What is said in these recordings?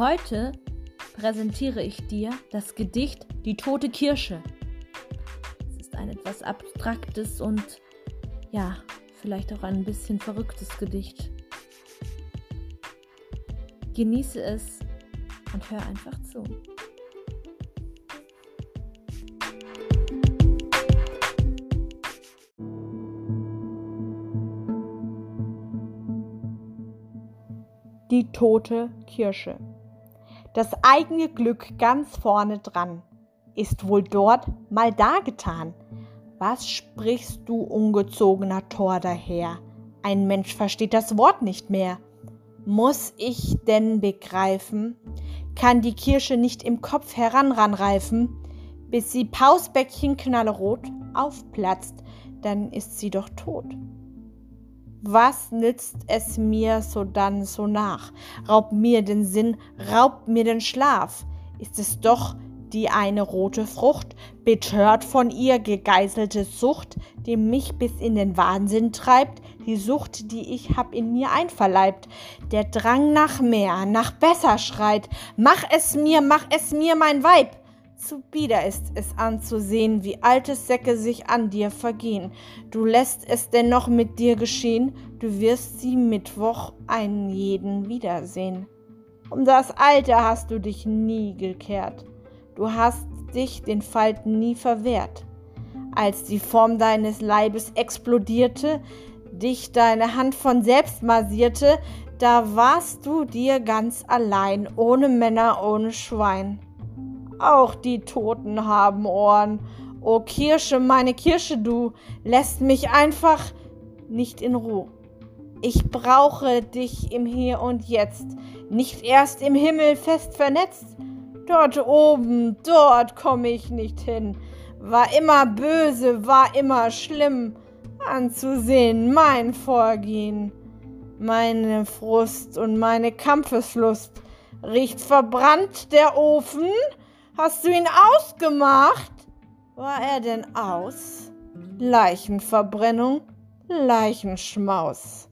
Heute präsentiere ich dir das Gedicht Die tote Kirsche. Es ist ein etwas abstraktes und ja, vielleicht auch ein bisschen verrücktes Gedicht. Genieße es und hör einfach zu. Die tote Kirsche. Das eigene Glück ganz vorne dran ist wohl dort mal dargetan. Was sprichst du, ungezogener Tor daher? Ein Mensch versteht das Wort nicht mehr. Muss ich denn begreifen? Kann die Kirsche nicht im Kopf heranranreifen, bis sie Pausbäckchen knallerot aufplatzt, dann ist sie doch tot. Was nützt es mir so dann so nach? Raubt mir den Sinn, raubt mir den Schlaf. Ist es doch die eine rote Frucht, betört von ihr gegeißelte Sucht, die mich bis in den Wahnsinn treibt, die Sucht, die ich hab in mir einverleibt, der Drang nach mehr, nach besser schreit, mach es mir, mach es mir, mein Weib, zu bieder ist es anzusehen, wie alte Säcke sich an dir vergehen. Du lässt es dennoch mit dir geschehen, du wirst sie Mittwoch einen jeden wiedersehen. Um das Alte hast du dich nie gekehrt, du hast dich den Falten nie verwehrt. Als die Form deines Leibes explodierte, dich deine Hand von selbst massierte, da warst du dir ganz allein, ohne Männer, ohne Schwein. Auch die Toten haben Ohren. O Kirsche, meine Kirsche, du lässt mich einfach nicht in Ruhe. Ich brauche dich im Hier und Jetzt, nicht erst im Himmel fest vernetzt. Dort oben, dort komme ich nicht hin. War immer böse, war immer schlimm anzusehen, mein Vorgehen. Meine Frust und meine Kampfeslust. Riecht verbrannt der Ofen? Hast du ihn ausgemacht? War er denn aus? Leichenverbrennung, Leichenschmaus.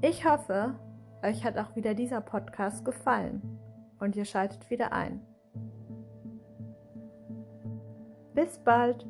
Ich hoffe, euch hat auch wieder dieser Podcast gefallen und ihr schaltet wieder ein. Bis bald!